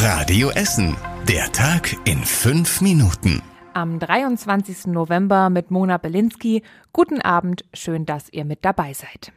Radio Essen. Der Tag in fünf Minuten. Am 23. November mit Mona Belinsky. Guten Abend, schön, dass ihr mit dabei seid.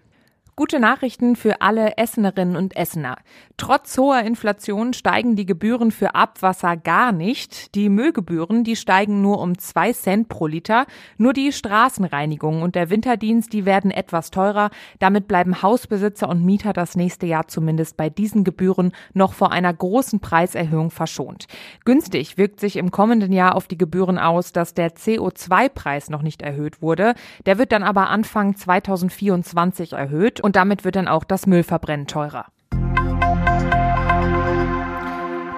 Gute Nachrichten für alle Essenerinnen und Essener. Trotz hoher Inflation steigen die Gebühren für Abwasser gar nicht. Die Müllgebühren, die steigen nur um zwei Cent pro Liter. Nur die Straßenreinigung und der Winterdienst, die werden etwas teurer. Damit bleiben Hausbesitzer und Mieter das nächste Jahr zumindest bei diesen Gebühren noch vor einer großen Preiserhöhung verschont. Günstig wirkt sich im kommenden Jahr auf die Gebühren aus, dass der CO2-Preis noch nicht erhöht wurde. Der wird dann aber Anfang 2024 erhöht und damit wird dann auch das Müllverbrennen teurer.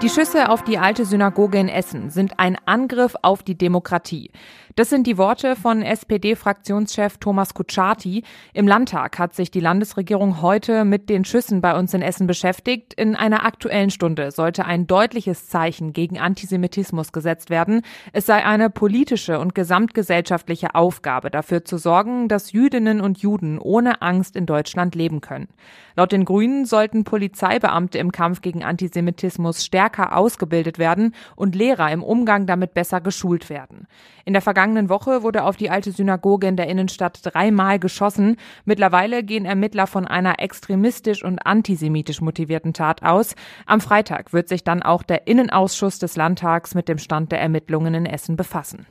Die Schüsse auf die alte Synagoge in Essen sind ein Angriff auf die Demokratie. Das sind die Worte von SPD-Fraktionschef Thomas Kutschaty. Im Landtag hat sich die Landesregierung heute mit den Schüssen bei uns in Essen beschäftigt. In einer aktuellen Stunde sollte ein deutliches Zeichen gegen Antisemitismus gesetzt werden. Es sei eine politische und gesamtgesellschaftliche Aufgabe, dafür zu sorgen, dass Jüdinnen und Juden ohne Angst in Deutschland leben können. Laut den Grünen sollten Polizeibeamte im Kampf gegen Antisemitismus stärker ausgebildet werden und Lehrer im Umgang damit besser geschult werden. In der vergangenen Woche wurde auf die alte Synagoge in der Innenstadt dreimal geschossen. Mittlerweile gehen Ermittler von einer extremistisch und antisemitisch motivierten Tat aus. Am Freitag wird sich dann auch der Innenausschuss des Landtags mit dem Stand der Ermittlungen in Essen befassen.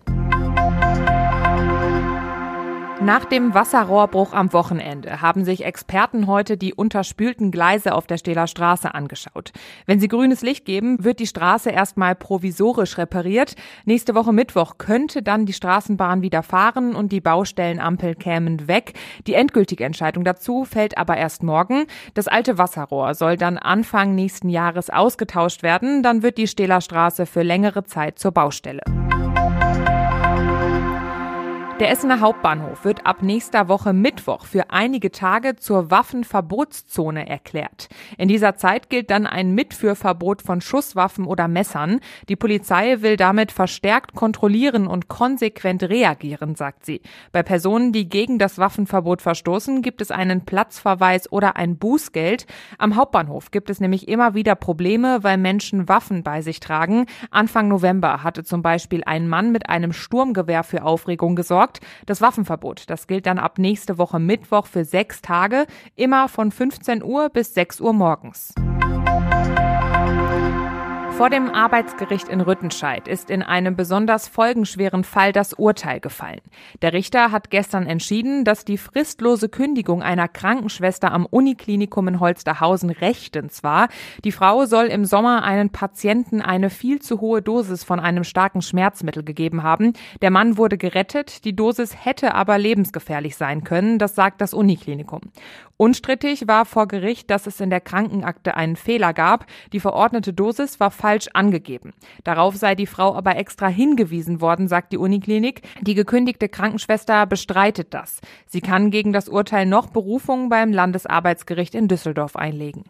Nach dem Wasserrohrbruch am Wochenende haben sich Experten heute die unterspülten Gleise auf der Stähler Straße angeschaut. Wenn sie grünes Licht geben, wird die Straße erstmal provisorisch repariert. Nächste Woche Mittwoch könnte dann die Straßenbahn wieder fahren und die Baustellenampel kämen weg. Die endgültige Entscheidung dazu fällt aber erst morgen. Das alte Wasserrohr soll dann Anfang nächsten Jahres ausgetauscht werden. Dann wird die Stähler Straße für längere Zeit zur Baustelle. Der Essener Hauptbahnhof wird ab nächster Woche Mittwoch für einige Tage zur Waffenverbotszone erklärt. In dieser Zeit gilt dann ein Mitführverbot von Schusswaffen oder Messern. Die Polizei will damit verstärkt kontrollieren und konsequent reagieren, sagt sie. Bei Personen, die gegen das Waffenverbot verstoßen, gibt es einen Platzverweis oder ein Bußgeld. Am Hauptbahnhof gibt es nämlich immer wieder Probleme, weil Menschen Waffen bei sich tragen. Anfang November hatte zum Beispiel ein Mann mit einem Sturmgewehr für Aufregung gesorgt gesorgt. Das Waffenverbot, das gilt dann ab nächste Woche Mittwoch für sechs Tage, immer von 15 Uhr bis 6 Uhr morgens. Vor dem Arbeitsgericht in Rüttenscheid ist in einem besonders folgenschweren Fall das Urteil gefallen. Der Richter hat gestern entschieden, dass die fristlose Kündigung einer Krankenschwester am Uniklinikum in Holsterhausen rechtens war. Die Frau soll im Sommer einen Patienten eine viel zu hohe Dosis von einem starken Schmerzmittel gegeben haben. Der Mann wurde gerettet, die Dosis hätte aber lebensgefährlich sein können, das sagt das Uniklinikum. Unstrittig war vor Gericht, dass es in der Krankenakte einen Fehler gab. Die verordnete Dosis war falsch angegeben. Darauf sei die Frau aber extra hingewiesen worden, sagt die Uniklinik. Die gekündigte Krankenschwester bestreitet das. Sie kann gegen das Urteil noch Berufung beim Landesarbeitsgericht in Düsseldorf einlegen.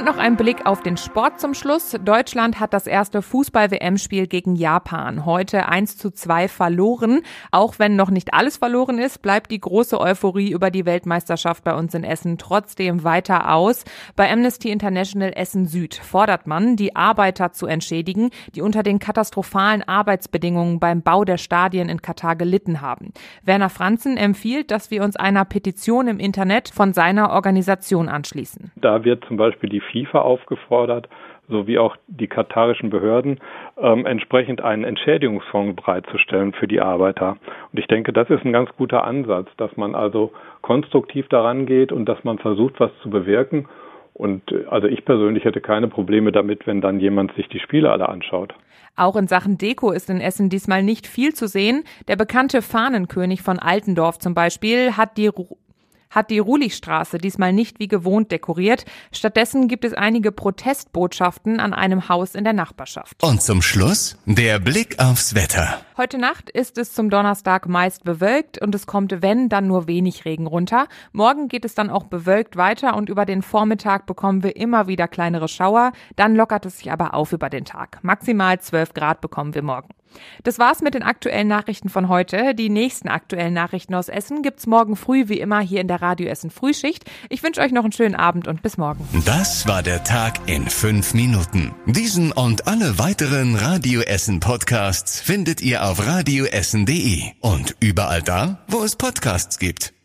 Und noch ein Blick auf den Sport zum Schluss. Deutschland hat das erste Fußball-WM-Spiel gegen Japan heute 1 zu 2 verloren. Auch wenn noch nicht alles verloren ist, bleibt die große Euphorie über die Weltmeisterschaft bei uns in Essen trotzdem weiter aus. Bei Amnesty International Essen Süd fordert man, die Arbeiter zu entschädigen, die unter den katastrophalen Arbeitsbedingungen beim Bau der Stadien in Katar gelitten haben. Werner Franzen empfiehlt, dass wir uns einer Petition im Internet von seiner Organisation anschließen. Da wird zum Beispiel die FIFA aufgefordert, sowie auch die katarischen Behörden, ähm, entsprechend einen Entschädigungsfonds bereitzustellen für die Arbeiter. Und ich denke, das ist ein ganz guter Ansatz, dass man also konstruktiv daran geht und dass man versucht, was zu bewirken. Und äh, also ich persönlich hätte keine Probleme damit, wenn dann jemand sich die Spiele alle anschaut. Auch in Sachen Deko ist in Essen diesmal nicht viel zu sehen. Der bekannte Fahnenkönig von Altendorf zum Beispiel hat die hat die Rulichstraße diesmal nicht wie gewohnt dekoriert. Stattdessen gibt es einige Protestbotschaften an einem Haus in der Nachbarschaft. Und zum Schluss der Blick aufs Wetter. Heute Nacht ist es zum Donnerstag meist bewölkt und es kommt, wenn, dann nur wenig Regen runter. Morgen geht es dann auch bewölkt weiter und über den Vormittag bekommen wir immer wieder kleinere Schauer. Dann lockert es sich aber auf über den Tag. Maximal 12 Grad bekommen wir morgen. Das war's mit den aktuellen Nachrichten von heute. Die nächsten aktuellen Nachrichten aus Essen gibt's morgen früh wie immer hier in der Radio Essen Frühschicht. Ich wünsche euch noch einen schönen Abend und bis morgen. Das war der Tag in fünf Minuten. Diesen und alle weiteren Radio Essen Podcasts findet ihr auf radioessen.de und überall da, wo es Podcasts gibt.